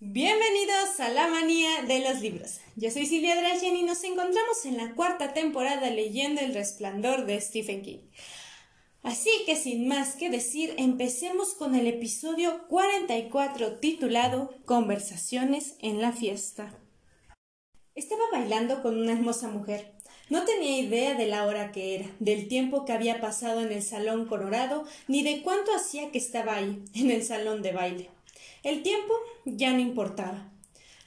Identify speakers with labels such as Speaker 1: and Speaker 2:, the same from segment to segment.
Speaker 1: Bienvenidos a la manía de los libros. Yo soy Silvia Drayen y nos encontramos en la cuarta temporada leyendo El resplandor de Stephen King. Así que sin más que decir, empecemos con el episodio 44 titulado Conversaciones en la fiesta. Estaba bailando con una hermosa mujer. No tenía idea de la hora que era, del tiempo que había pasado en el salón colorado, ni de cuánto hacía que estaba ahí, en el salón de baile. El tiempo ya no importaba.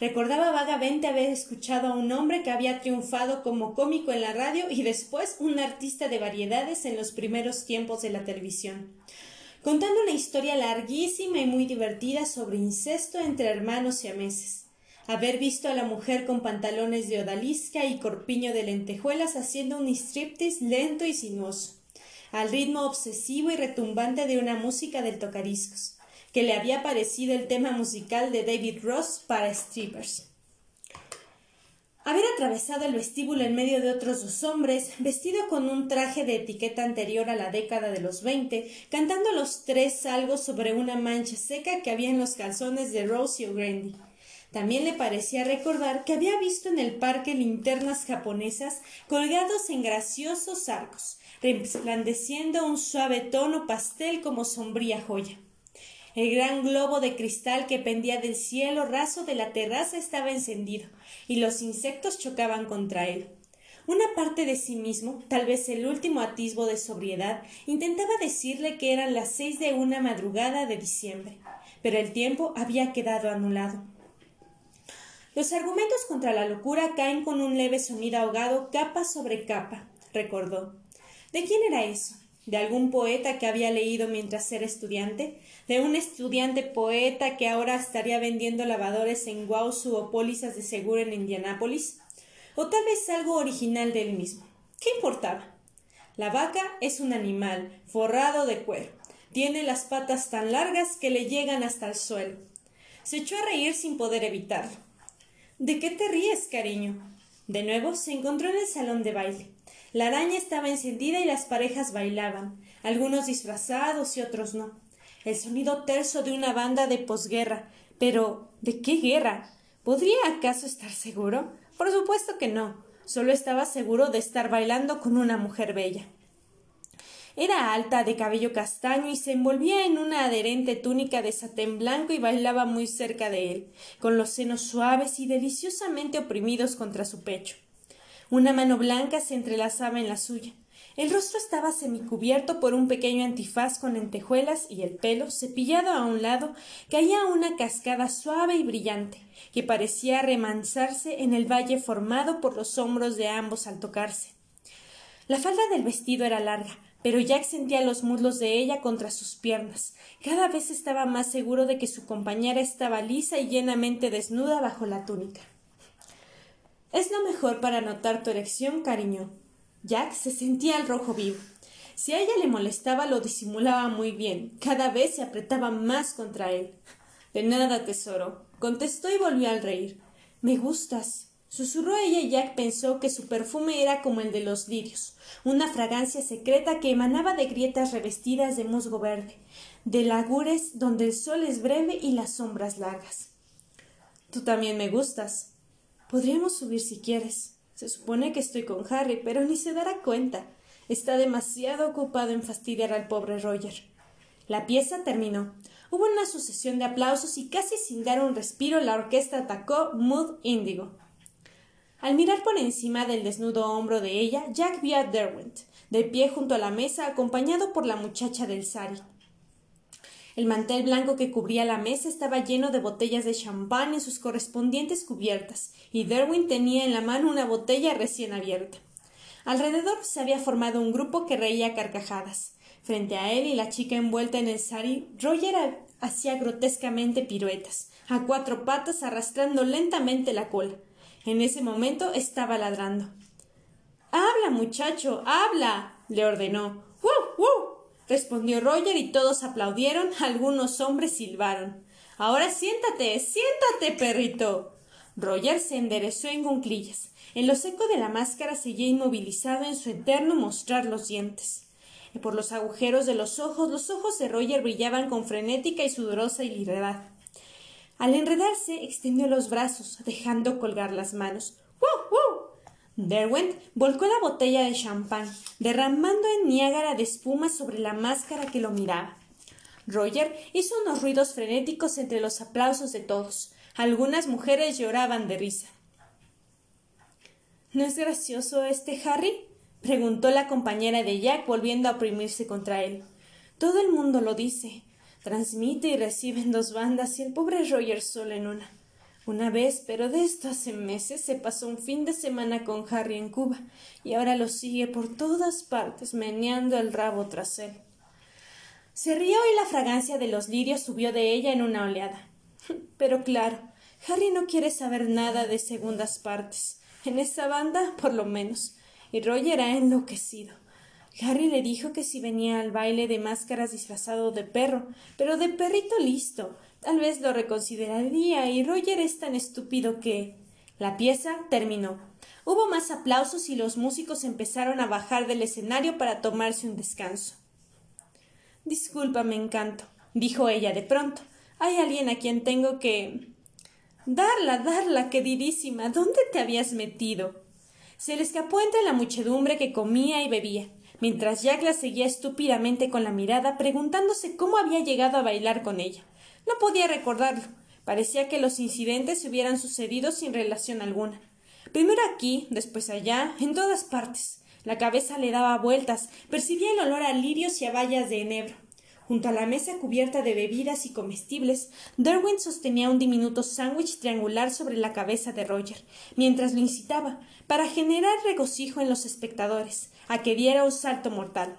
Speaker 1: Recordaba vagamente haber escuchado a un hombre que había triunfado como cómico en la radio y después un artista de variedades en los primeros tiempos de la televisión, contando una historia larguísima y muy divertida sobre incesto entre hermanos y ameses. Haber visto a la mujer con pantalones de odalisca y corpiño de lentejuelas haciendo un striptease lento y sinuoso, al ritmo obsesivo y retumbante de una música del tocadiscos que le había parecido el tema musical de David Ross para strippers. Haber atravesado el vestíbulo en medio de otros dos hombres, vestido con un traje de etiqueta anterior a la década de los veinte, cantando los tres algo sobre una mancha seca que había en los calzones de Rosie O'Grady. También le parecía recordar que había visto en el parque linternas japonesas colgados en graciosos arcos, resplandeciendo un suave tono pastel como sombría joya. El gran globo de cristal que pendía del cielo raso de la terraza estaba encendido, y los insectos chocaban contra él. Una parte de sí mismo, tal vez el último atisbo de sobriedad, intentaba decirle que eran las seis de una madrugada de diciembre, pero el tiempo había quedado anulado. Los argumentos contra la locura caen con un leve sonido ahogado capa sobre capa, recordó. ¿De quién era eso? ¿De algún poeta que había leído mientras era estudiante? de un estudiante poeta que ahora estaría vendiendo lavadores en Guausu o pólizas de seguro en Indianápolis, o tal vez algo original de él mismo. ¿Qué importaba? La vaca es un animal forrado de cuero. Tiene las patas tan largas que le llegan hasta el suelo. Se echó a reír sin poder evitarlo. ¿De qué te ríes, cariño? De nuevo se encontró en el salón de baile. La araña estaba encendida y las parejas bailaban, algunos disfrazados y otros no el sonido terso de una banda de posguerra. Pero ¿de qué guerra? ¿Podría acaso estar seguro? Por supuesto que no. Solo estaba seguro de estar bailando con una mujer bella. Era alta, de cabello castaño y se envolvía en una adherente túnica de satén blanco y bailaba muy cerca de él, con los senos suaves y deliciosamente oprimidos contra su pecho. Una mano blanca se entrelazaba en la suya. El rostro estaba semicubierto por un pequeño antifaz con lentejuelas y el pelo, cepillado a un lado, caía una cascada suave y brillante, que parecía remansarse en el valle formado por los hombros de ambos al tocarse. La falda del vestido era larga, pero Jack sentía los muslos de ella contra sus piernas. Cada vez estaba más seguro de que su compañera estaba lisa y llenamente desnuda bajo la túnica. Es lo mejor para notar tu erección, cariño, Jack se sentía al rojo vivo. Si a ella le molestaba, lo disimulaba muy bien. Cada vez se apretaba más contra él. De nada, tesoro, contestó y volvió al reír. Me gustas. Susurró ella y Jack pensó que su perfume era como el de los lirios, una fragancia secreta que emanaba de grietas revestidas de musgo verde, de lagures donde el sol es breve y las sombras largas. Tú también me gustas. Podríamos subir si quieres. Se supone que estoy con Harry, pero ni se dará cuenta. Está demasiado ocupado en fastidiar al pobre Roger. La pieza terminó. Hubo una sucesión de aplausos y casi sin dar un respiro la orquesta atacó Mood Índigo. Al mirar por encima del desnudo hombro de ella, Jack vio a Derwent, de pie junto a la mesa, acompañado por la muchacha del Sari. El mantel blanco que cubría la mesa estaba lleno de botellas de champán en sus correspondientes cubiertas, y Derwin tenía en la mano una botella recién abierta. Alrededor se había formado un grupo que reía carcajadas. Frente a él y la chica envuelta en el sari, Roger hacía grotescamente piruetas, a cuatro patas arrastrando lentamente la cola. En ese momento estaba ladrando. Habla, muchacho, habla. le ordenó. ¡Wuu! ¡Wuu! Respondió Roger y todos aplaudieron, algunos hombres silbaron. Ahora siéntate, siéntate, perrito. Roger se enderezó en cunclillas. En lo seco de la máscara seguía inmovilizado en su eterno mostrar los dientes. Por los agujeros de los ojos, los ojos de Roger brillaban con frenética y sudorosa hilaridad. Al enredarse, extendió los brazos, dejando colgar las manos. Derwent volcó la botella de champán, derramando en Niágara de espuma sobre la máscara que lo miraba. Roger hizo unos ruidos frenéticos entre los aplausos de todos. Algunas mujeres lloraban de risa. ¿No es gracioso este Harry? preguntó la compañera de Jack volviendo a oprimirse contra él. Todo el mundo lo dice. Transmite y recibe en dos bandas y el pobre Roger solo en una. Una vez, pero de esto hace meses, se pasó un fin de semana con Harry en Cuba y ahora lo sigue por todas partes, meneando el rabo tras él. Se rió y la fragancia de los lirios subió de ella en una oleada. Pero claro, Harry no quiere saber nada de segundas partes. En esa banda, por lo menos. Y Roger ha enloquecido. Harry le dijo que si venía al baile de máscaras disfrazado de perro, pero de perrito listo, Tal vez lo reconsideraría y Roger es tan estúpido que. La pieza terminó. Hubo más aplausos y los músicos empezaron a bajar del escenario para tomarse un descanso. Discúlpame, encanto, dijo ella de pronto. Hay alguien a quien tengo que. Darla, darla, queridísima. ¿Dónde te habías metido? Se le escapó entre la muchedumbre que comía y bebía, mientras Jack la seguía estúpidamente con la mirada, preguntándose cómo había llegado a bailar con ella. No podía recordarlo. Parecía que los incidentes se hubieran sucedido sin relación alguna. Primero aquí, después allá, en todas partes. La cabeza le daba vueltas, percibía el olor a lirios y a bayas de enebro. Junto a la mesa cubierta de bebidas y comestibles, Derwin sostenía un diminuto sándwich triangular sobre la cabeza de Roger, mientras lo incitaba, para generar regocijo en los espectadores, a que diera un salto mortal.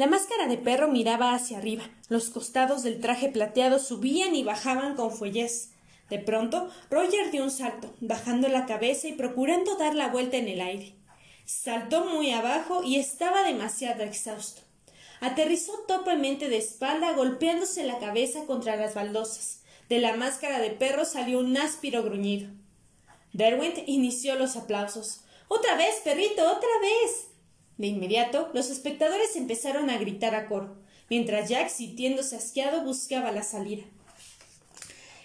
Speaker 1: La máscara de perro miraba hacia arriba. Los costados del traje plateado subían y bajaban con fuellez. De pronto, Roger dio un salto, bajando la cabeza y procurando dar la vuelta en el aire. Saltó muy abajo y estaba demasiado exhausto. Aterrizó torpemente de espalda, golpeándose la cabeza contra las baldosas. De la máscara de perro salió un áspero gruñido. Derwent inició los aplausos. Otra vez, perrito, otra vez. De inmediato, los espectadores empezaron a gritar a coro, mientras Jack, sintiéndose asqueado, buscaba la salida.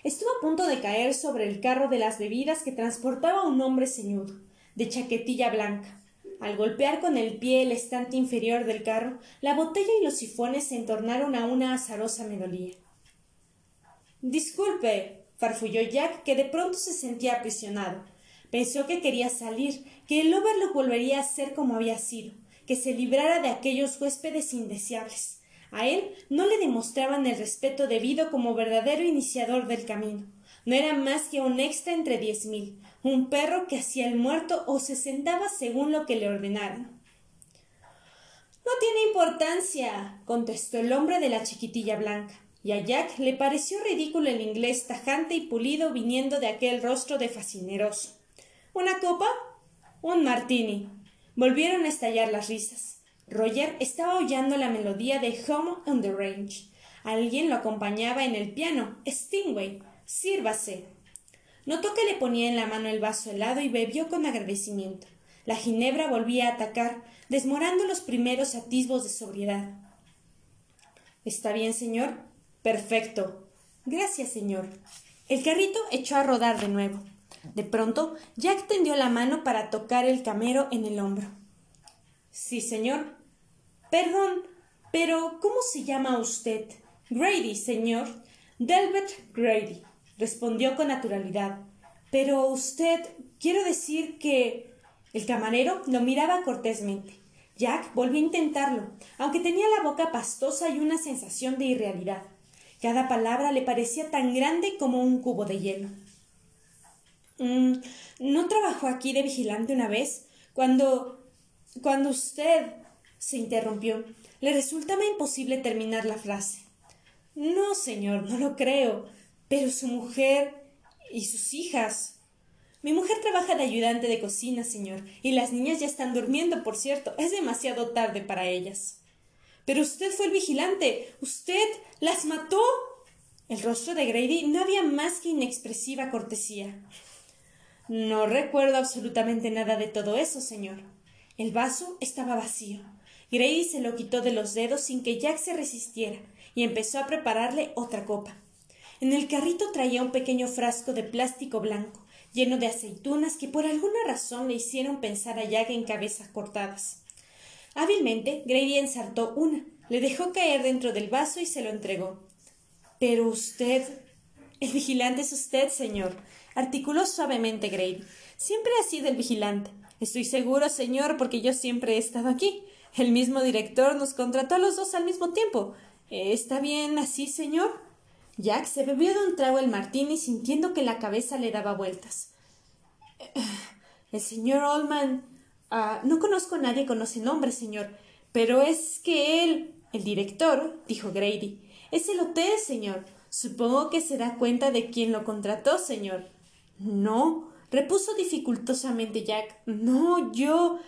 Speaker 1: Estuvo a punto de caer sobre el carro de las bebidas que transportaba un hombre ceñudo, de chaquetilla blanca. Al golpear con el pie el estante inferior del carro, la botella y los sifones se entornaron a una azarosa melodía. Disculpe, farfulló Jack, que de pronto se sentía aprisionado. Pensó que quería salir, que el Overlook volvería a ser como había sido, que se librara de aquellos huéspedes indeseables. A él no le demostraban el respeto debido como verdadero iniciador del camino. No era más que un extra entre diez mil, un perro que hacía el muerto o se sentaba según lo que le ordenaran. No tiene importancia, contestó el hombre de la chiquitilla blanca, y a Jack le pareció ridículo el inglés tajante y pulido viniendo de aquel rostro de fascineroso. ¿Una copa? Un martini. Volvieron a estallar las risas. Roger estaba oyendo la melodía de Home on the Range. Alguien lo acompañaba en el piano. Stingway. Sírvase. Notó que le ponía en la mano el vaso helado y bebió con agradecimiento. La ginebra volvía a atacar, desmorando los primeros atisbos de sobriedad. ¿Está bien, señor? Perfecto. Gracias, señor. El carrito echó a rodar de nuevo. De pronto, Jack tendió la mano para tocar el camero en el hombro. Sí, señor. Perdón, pero ¿cómo se llama usted? Grady, señor. Delbert Grady, respondió con naturalidad. Pero usted, quiero decir que. El camarero lo miraba cortésmente. Jack volvió a intentarlo, aunque tenía la boca pastosa y una sensación de irrealidad. Cada palabra le parecía tan grande como un cubo de hielo. Mm, ¿No trabajó aquí de vigilante una vez? Cuando. cuando usted. se interrumpió. Le resultaba imposible terminar la frase. No, señor, no lo creo. Pero su mujer. y sus hijas. Mi mujer trabaja de ayudante de cocina, señor, y las niñas ya están durmiendo, por cierto. Es demasiado tarde para ellas. Pero usted fue el vigilante. Usted las mató. El rostro de Grady no había más que inexpresiva cortesía. No recuerdo absolutamente nada de todo eso, señor. El vaso estaba vacío. Grady se lo quitó de los dedos sin que Jack se resistiera y empezó a prepararle otra copa. En el carrito traía un pequeño frasco de plástico blanco, lleno de aceitunas que por alguna razón le hicieron pensar a Jack en cabezas cortadas. Hábilmente, Grady ensartó una, le dejó caer dentro del vaso y se lo entregó. Pero usted. El vigilante es usted, señor, articuló suavemente Grady. Siempre ha sido el vigilante. Estoy seguro, señor, porque yo siempre he estado aquí. El mismo director nos contrató a los dos al mismo tiempo. ¿Está bien así, señor? Jack se bebió de un trago el martini sintiendo que la cabeza le daba vueltas. El señor Oldman. Ah, no conozco a nadie con ese nombre, señor. Pero es que él. El director, dijo Grady. Es el hotel, señor. Supongo que se da cuenta de quién lo contrató, señor. No, repuso dificultosamente Jack. No, yo.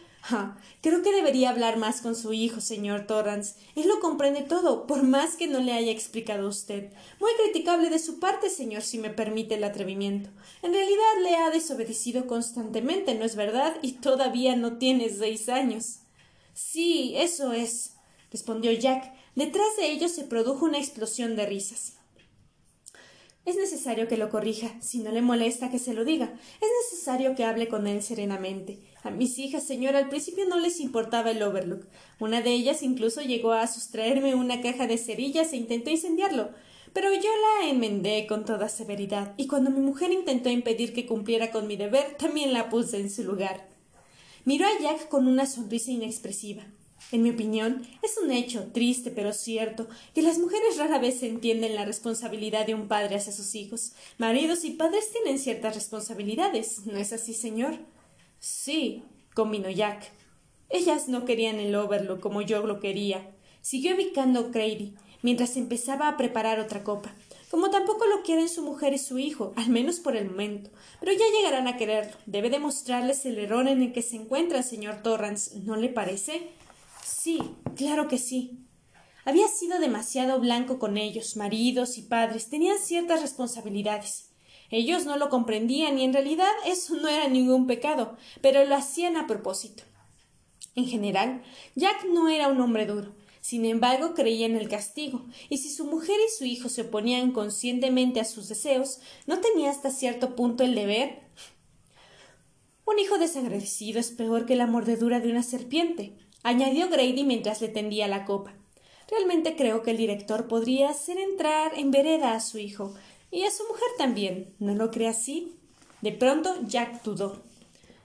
Speaker 1: Creo que debería hablar más con su hijo, señor Torrance. Él lo comprende todo, por más que no le haya explicado a usted. Muy criticable de su parte, señor, si me permite el atrevimiento. En realidad le ha desobedecido constantemente, ¿no es verdad? Y todavía no tiene seis años. Sí, eso es, respondió Jack. Detrás de ellos se produjo una explosión de risas. Es necesario que lo corrija, si no le molesta que se lo diga. Es necesario que hable con él serenamente. A mis hijas, señora, al principio no les importaba el Overlook. Una de ellas incluso llegó a sustraerme una caja de cerillas e intentó incendiarlo. Pero yo la enmendé con toda severidad, y cuando mi mujer intentó impedir que cumpliera con mi deber, también la puse en su lugar. Miró a Jack con una sonrisa inexpresiva. En mi opinión, es un hecho, triste pero cierto, que las mujeres rara vez entienden la responsabilidad de un padre hacia sus hijos. Maridos y padres tienen ciertas responsabilidades, ¿no es así, señor? Sí, combinó Jack. Ellas no querían el Overlook como yo lo quería. Siguió ubicando Grady, mientras empezaba a preparar otra copa. Como tampoco lo quieren su mujer y su hijo, al menos por el momento. Pero ya llegarán a quererlo. Debe demostrarles el error en el que se encuentra, señor Torrance. ¿No le parece? Sí, claro que sí. Había sido demasiado blanco con ellos, maridos y padres, tenían ciertas responsabilidades. Ellos no lo comprendían y en realidad eso no era ningún pecado, pero lo hacían a propósito. En general, Jack no era un hombre duro, sin embargo creía en el castigo, y si su mujer y su hijo se oponían conscientemente a sus deseos, no tenía hasta cierto punto el deber. Un hijo desagradecido es peor que la mordedura de una serpiente añadió Grady mientras le tendía la copa. Realmente creo que el director podría hacer entrar en vereda a su hijo y a su mujer también. ¿No lo cree así? De pronto Jack dudó.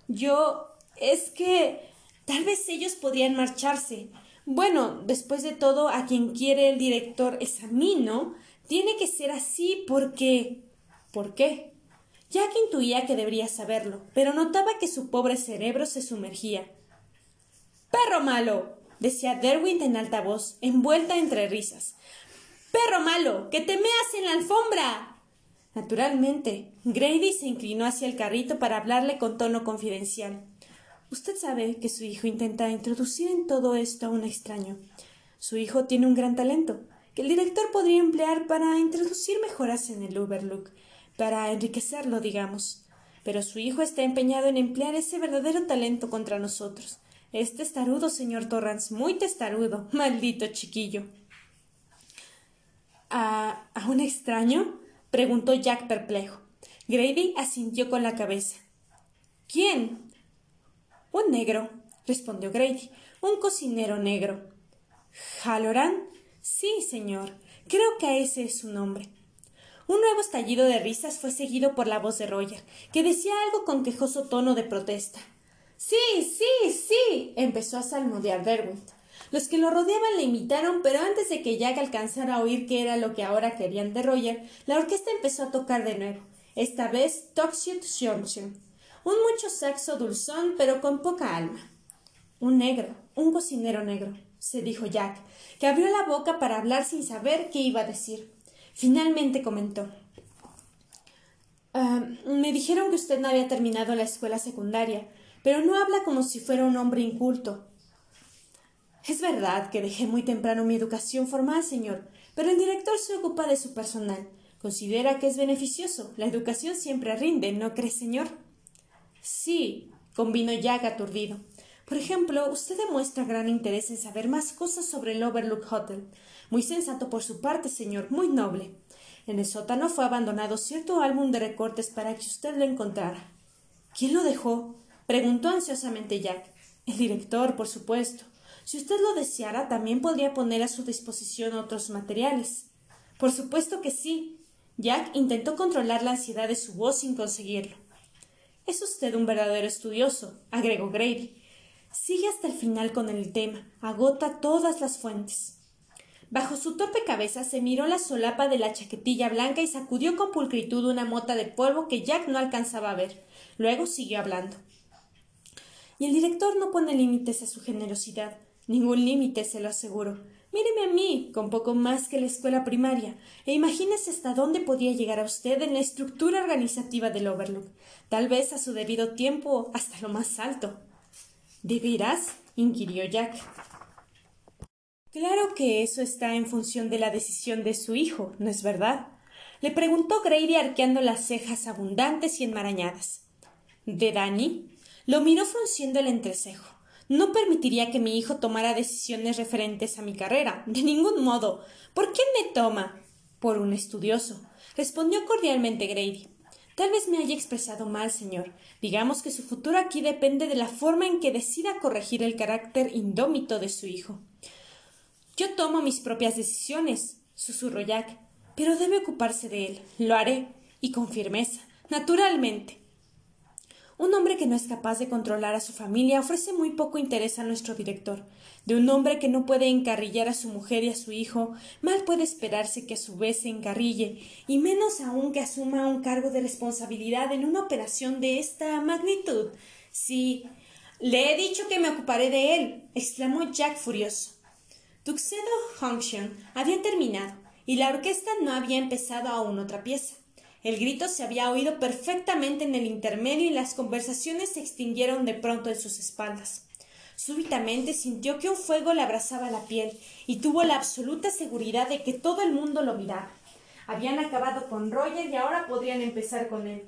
Speaker 1: Yo. es que. tal vez ellos podrían marcharse. Bueno, después de todo, a quien quiere el director es a mí, ¿no? Tiene que ser así porque. ¿Por qué? Jack intuía que debería saberlo, pero notaba que su pobre cerebro se sumergía. Perro malo. decía Derwent en alta voz, envuelta entre risas. Perro malo. que te meas en la alfombra. Naturalmente, Grady se inclinó hacia el carrito para hablarle con tono confidencial. Usted sabe que su hijo intenta introducir en todo esto a un extraño. Su hijo tiene un gran talento, que el director podría emplear para introducir mejoras en el Overlook, para enriquecerlo, digamos. Pero su hijo está empeñado en emplear ese verdadero talento contra nosotros. Es testarudo, señor Torrance, muy testarudo. Maldito chiquillo. ¿A, ¿A un extraño? preguntó Jack perplejo. Grady asintió con la cabeza. ¿Quién? Un negro, respondió Grady. Un cocinero negro. ¿Halloran? Sí, señor. Creo que ese es su nombre. Un nuevo estallido de risas fue seguido por la voz de Roger, que decía algo con quejoso tono de protesta. Sí, sí, sí. empezó a salmodiar Derwent. Los que lo rodeaban le imitaron, pero antes de que Jack alcanzara a oír qué era lo que ahora querían de Roger, la orquesta empezó a tocar de nuevo, esta vez Toxic Johnson. Un mucho saxo dulzón, pero con poca alma. Un negro, un cocinero negro, se dijo Jack, que abrió la boca para hablar sin saber qué iba a decir. Finalmente comentó. Ah, me dijeron que usted no había terminado la escuela secundaria pero no habla como si fuera un hombre inculto. Es verdad que dejé muy temprano mi educación formal, señor, pero el director se ocupa de su personal. Considera que es beneficioso. La educación siempre rinde, ¿no cree, señor? Sí, convino Jack aturdido. Por ejemplo, usted demuestra gran interés en saber más cosas sobre el Overlook Hotel. Muy sensato por su parte, señor, muy noble. En el sótano fue abandonado cierto álbum de recortes para que usted lo encontrara. ¿Quién lo dejó? Preguntó ansiosamente Jack. El director, por supuesto. Si usted lo deseara, también podría poner a su disposición otros materiales. Por supuesto que sí. Jack intentó controlar la ansiedad de su voz sin conseguirlo. Es usted un verdadero estudioso, agregó Grady. Sigue hasta el final con el tema, agota todas las fuentes. Bajo su torpe cabeza se miró la solapa de la chaquetilla blanca y sacudió con pulcritud una mota de polvo que Jack no alcanzaba a ver. Luego siguió hablando. Y el director no pone límites a su generosidad. Ningún límite, se lo aseguro. Míreme a mí, con poco más que la escuela primaria, e imagínese hasta dónde podía llegar a usted en la estructura organizativa del Overlook, tal vez a su debido tiempo hasta lo más alto. ¿De veras? inquirió Jack. Claro que eso está en función de la decisión de su hijo, ¿no es verdad? Le preguntó Grady arqueando las cejas abundantes y enmarañadas. ¿De Danny? Lo miró frunciendo el entrecejo. No permitiría que mi hijo tomara decisiones referentes a mi carrera. De ningún modo. ¿Por quién me toma? Por un estudioso. respondió cordialmente Grady. Tal vez me haya expresado mal, señor. Digamos que su futuro aquí depende de la forma en que decida corregir el carácter indómito de su hijo. Yo tomo mis propias decisiones, susurró Jack, pero debe ocuparse de él. Lo haré, y con firmeza, naturalmente. Un hombre que no es capaz de controlar a su familia ofrece muy poco interés a nuestro director. De un hombre que no puede encarrillar a su mujer y a su hijo, mal puede esperarse que a su vez se encarrille, y menos aún que asuma un cargo de responsabilidad en una operación de esta magnitud. Sí, le he dicho que me ocuparé de él, exclamó Jack furioso. Tuxedo Junction había terminado y la orquesta no había empezado aún otra pieza. El grito se había oído perfectamente en el intermedio y las conversaciones se extinguieron de pronto en sus espaldas. Súbitamente sintió que un fuego le abrazaba la piel y tuvo la absoluta seguridad de que todo el mundo lo miraba. Habían acabado con Roger y ahora podrían empezar con él.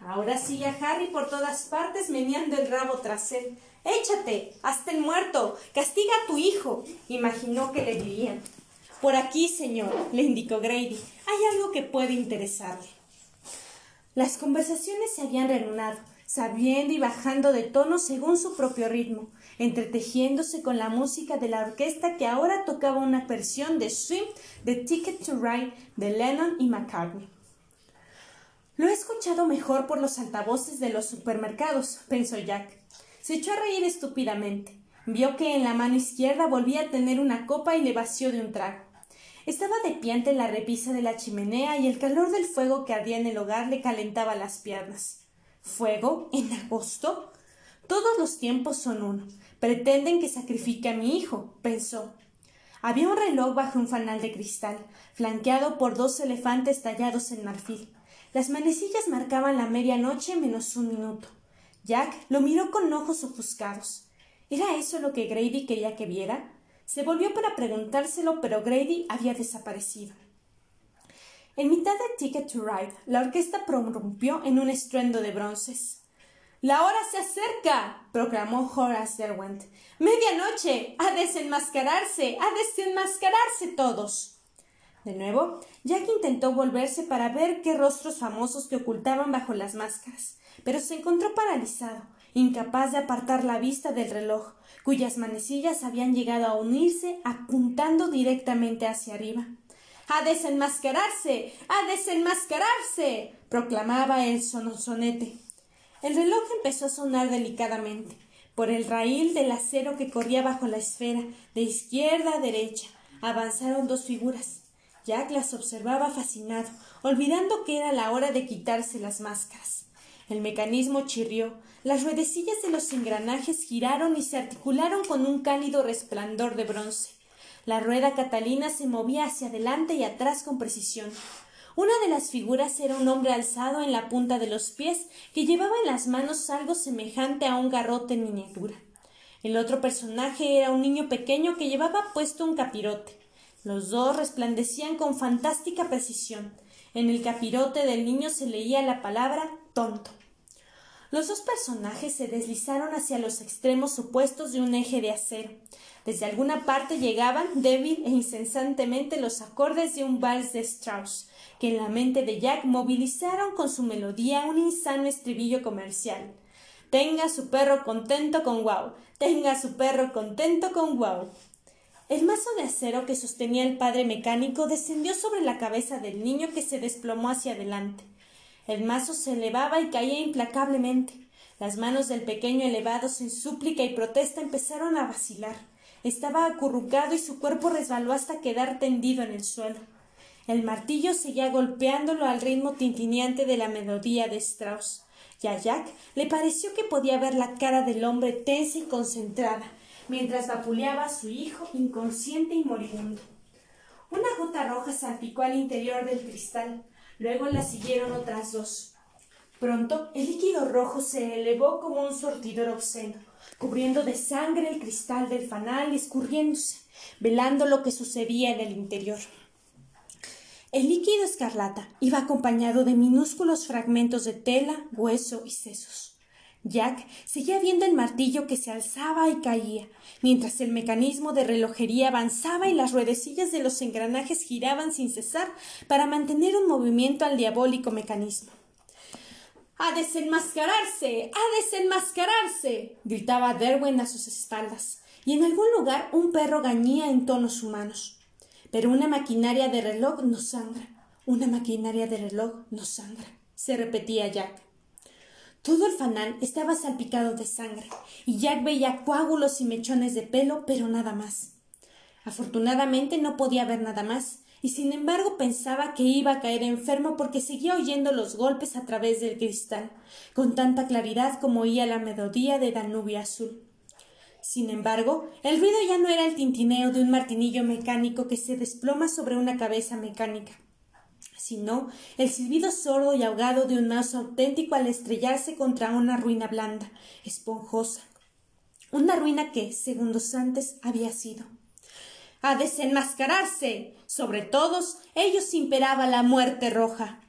Speaker 1: Ahora sigue a Harry por todas partes meneando el rabo tras él, Échate, hasta el muerto, castiga a tu hijo, imaginó que le dirían. Por aquí, señor, le indicó Grady, hay algo que puede interesarle. Las conversaciones se habían reanudado, sabiendo y bajando de tono según su propio ritmo, entretejiéndose con la música de la orquesta que ahora tocaba una versión de Swim de Ticket to Ride de Lennon y McCartney. Lo he escuchado mejor por los altavoces de los supermercados, pensó Jack. Se echó a reír estúpidamente. Vio que en la mano izquierda volvía a tener una copa y le vació de un trago. Estaba de pie ante la repisa de la chimenea y el calor del fuego que ardía en el hogar le calentaba las piernas. ¿Fuego? ¿En agosto? Todos los tiempos son uno. Pretenden que sacrifique a mi hijo, pensó. Había un reloj bajo un fanal de cristal, flanqueado por dos elefantes tallados en marfil. Las manecillas marcaban la medianoche menos un minuto. Jack lo miró con ojos ofuscados. ¿Era eso lo que Grady quería que viera? Se volvió para preguntárselo, pero Grady había desaparecido. En mitad de Ticket to Ride, la orquesta prorrumpió en un estruendo de bronces. La hora se acerca, proclamó Horace Derwent. Medianoche. A desenmascararse. A desenmascararse todos. De nuevo, Jack intentó volverse para ver qué rostros famosos que ocultaban bajo las máscaras pero se encontró paralizado, incapaz de apartar la vista del reloj, cuyas manecillas habían llegado a unirse apuntando directamente hacia arriba. ¡A desenmascararse! ¡A desenmascararse! proclamaba el sononete. El reloj empezó a sonar delicadamente. Por el raíl del acero que corría bajo la esfera, de izquierda a derecha, avanzaron dos figuras. Jack las observaba fascinado, olvidando que era la hora de quitarse las máscaras. El mecanismo chirrió, las ruedecillas de los engranajes giraron y se articularon con un cálido resplandor de bronce. La rueda catalina se movía hacia adelante y atrás con precisión. Una de las figuras era un hombre alzado en la punta de los pies que llevaba en las manos algo semejante a un garrote en miniatura. El otro personaje era un niño pequeño que llevaba puesto un capirote. Los dos resplandecían con fantástica precisión. En el capirote del niño se leía la palabra tonto. Los dos personajes se deslizaron hacia los extremos opuestos de un eje de acero. Desde alguna parte llegaban, débil e incesantemente, los acordes de un vals de Strauss, que en la mente de Jack movilizaron con su melodía un insano estribillo comercial. Tenga su perro contento con wow. Tenga su perro contento con wow. El mazo de acero que sostenía el padre mecánico descendió sobre la cabeza del niño que se desplomó hacia adelante. El mazo se elevaba y caía implacablemente. Las manos del pequeño elevados en súplica y protesta empezaron a vacilar. Estaba acurrucado y su cuerpo resbaló hasta quedar tendido en el suelo. El martillo seguía golpeándolo al ritmo tintineante de la melodía de Strauss y a Jack le pareció que podía ver la cara del hombre tensa y concentrada, mientras vapuleaba a su hijo inconsciente y moribundo. Una gota roja salpicó al interior del cristal, luego la siguieron otras dos. Pronto el líquido rojo se elevó como un sortidor obsceno, cubriendo de sangre el cristal del fanal y escurriéndose, velando lo que sucedía en el interior. El líquido escarlata iba acompañado de minúsculos fragmentos de tela, hueso y sesos. Jack seguía viendo el martillo que se alzaba y caía, mientras el mecanismo de relojería avanzaba y las ruedecillas de los engranajes giraban sin cesar para mantener un movimiento al diabólico mecanismo. ¡A desenmascararse! ¡A desenmascararse! gritaba Derwin a sus espaldas, y en algún lugar un perro gañía en tonos humanos. Pero una maquinaria de reloj no sangra. Una maquinaria de reloj no sangra. se repetía Jack. Todo el fanal estaba salpicado de sangre, y Jack veía coágulos y mechones de pelo, pero nada más. Afortunadamente no podía ver nada más, y sin embargo pensaba que iba a caer enfermo porque seguía oyendo los golpes a través del cristal, con tanta claridad como oía la melodía de Danubio azul. Sin embargo, el ruido ya no era el tintineo de un martinillo mecánico que se desploma sobre una cabeza mecánica, sino el silbido sordo y ahogado de un mazo auténtico al estrellarse contra una ruina blanda, esponjosa. Una ruina que, segundos antes, había sido. ¡A desenmascararse! Sobre todos ellos imperaba la muerte roja.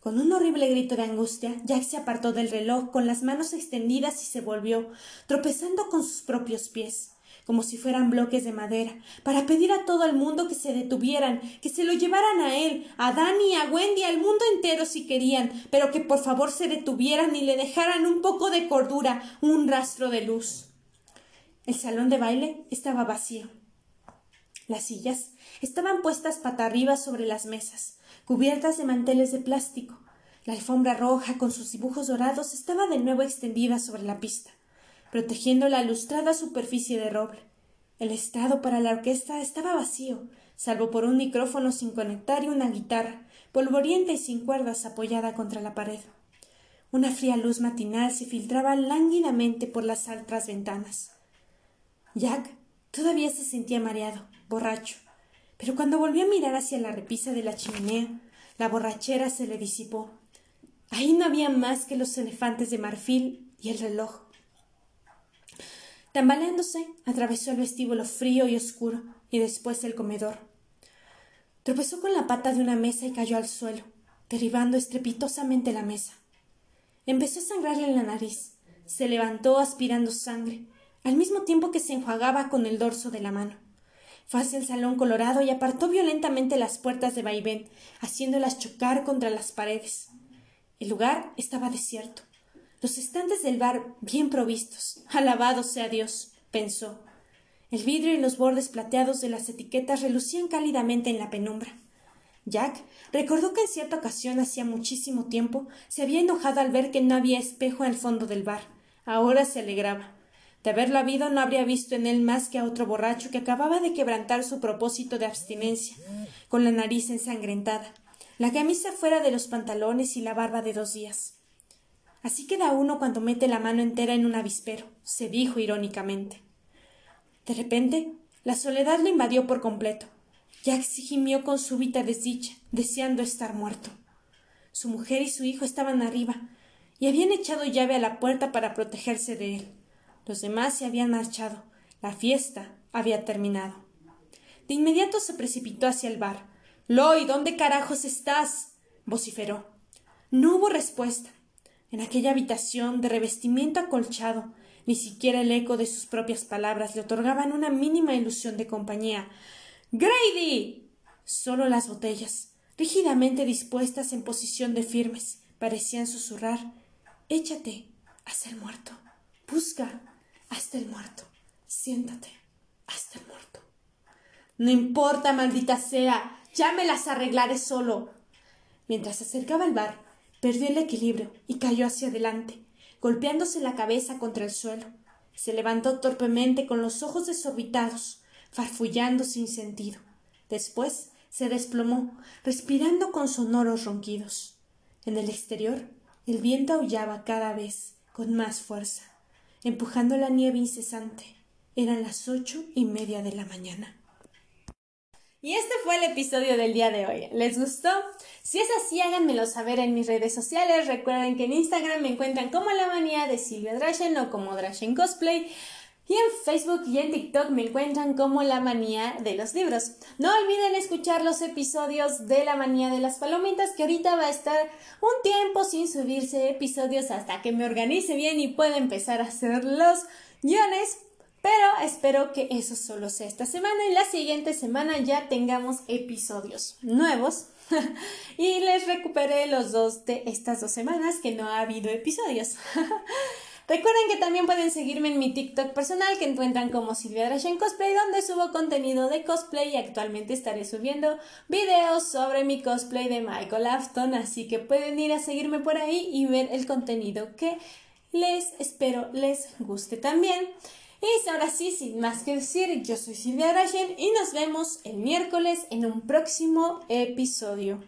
Speaker 1: Con un horrible grito de angustia, Jack se apartó del reloj con las manos extendidas y se volvió, tropezando con sus propios pies, como si fueran bloques de madera, para pedir a todo el mundo que se detuvieran, que se lo llevaran a él, a Danny, a Wendy, al mundo entero si querían, pero que por favor se detuvieran y le dejaran un poco de cordura, un rastro de luz. El salón de baile estaba vacío. Las sillas estaban puestas pata arriba sobre las mesas cubiertas de manteles de plástico. La alfombra roja con sus dibujos dorados estaba de nuevo extendida sobre la pista, protegiendo la lustrada superficie de roble. El estrado para la orquesta estaba vacío, salvo por un micrófono sin conectar y una guitarra, polvorienta y sin cuerdas apoyada contra la pared. Una fría luz matinal se filtraba lánguidamente por las altas ventanas. Jack todavía se sentía mareado, borracho, pero cuando volvió a mirar hacia la repisa de la chimenea, la borrachera se le disipó. Ahí no había más que los elefantes de marfil y el reloj. Tambaleándose, atravesó el vestíbulo frío y oscuro y después el comedor. Tropezó con la pata de una mesa y cayó al suelo, derribando estrepitosamente la mesa. Empezó a sangrarle en la nariz. Se levantó aspirando sangre, al mismo tiempo que se enjuagaba con el dorso de la mano. Fue hacia el salón colorado y apartó violentamente las puertas de vaivén, haciéndolas chocar contra las paredes. El lugar estaba desierto. Los estantes del bar bien provistos. Alabado sea Dios, pensó. El vidrio y los bordes plateados de las etiquetas relucían cálidamente en la penumbra. Jack recordó que en cierta ocasión hacía muchísimo tiempo se había enojado al ver que no había espejo el fondo del bar. Ahora se alegraba. De haberlo habido no habría visto en él más que a otro borracho que acababa de quebrantar su propósito de abstinencia, con la nariz ensangrentada, la camisa fuera de los pantalones y la barba de dos días. Así queda uno cuando mete la mano entera en un avispero, se dijo irónicamente. De repente, la soledad lo invadió por completo. Se gimió con súbita desdicha, deseando estar muerto. Su mujer y su hijo estaban arriba, y habían echado llave a la puerta para protegerse de él. Los demás se habían marchado. La fiesta había terminado. De inmediato se precipitó hacia el bar. Loy, ¿dónde carajos estás? vociferó. No hubo respuesta. En aquella habitación de revestimiento acolchado, ni siquiera el eco de sus propias palabras le otorgaban una mínima ilusión de compañía. Grady. Solo las botellas, rígidamente dispuestas en posición de firmes. Parecían susurrar Échate hasta el muerto. Busca hasta el muerto. Siéntate hasta el muerto. No importa, maldita sea. Ya me las arreglaré solo. Mientras se acercaba al bar, perdió el equilibrio y cayó hacia adelante, golpeándose la cabeza contra el suelo. Se levantó torpemente con los ojos desorbitados, farfullando sin sentido. Después se desplomó, respirando con sonoros ronquidos. En el exterior, el viento aullaba cada vez con más fuerza, empujando la nieve incesante. Eran las ocho y media de la mañana. Y este fue el episodio del día de hoy. ¿Les gustó? Si es así, háganmelo saber en mis redes sociales. Recuerden que en Instagram me encuentran como la manía de Silvia Drashen o como Drashen Cosplay. Y en Facebook y en TikTok me encuentran como la manía de los libros. No olviden escuchar los episodios de la manía de las palomitas que ahorita va a estar un tiempo sin subirse episodios hasta que me organice bien y pueda empezar a hacer los guiones pero espero que eso solo sea esta semana y la siguiente semana ya tengamos episodios nuevos. y les recuperé los dos de estas dos semanas que no ha habido episodios. Recuerden que también pueden seguirme en mi TikTok personal que encuentran como Silvia Drashen Cosplay donde subo contenido de cosplay y actualmente estaré subiendo videos sobre mi cosplay de Michael Afton así que pueden ir a seguirme por ahí y ver el contenido que les espero les guste también. Y ahora sí, sin más que decir, yo soy Silvia Rayen y nos vemos el miércoles en un próximo episodio.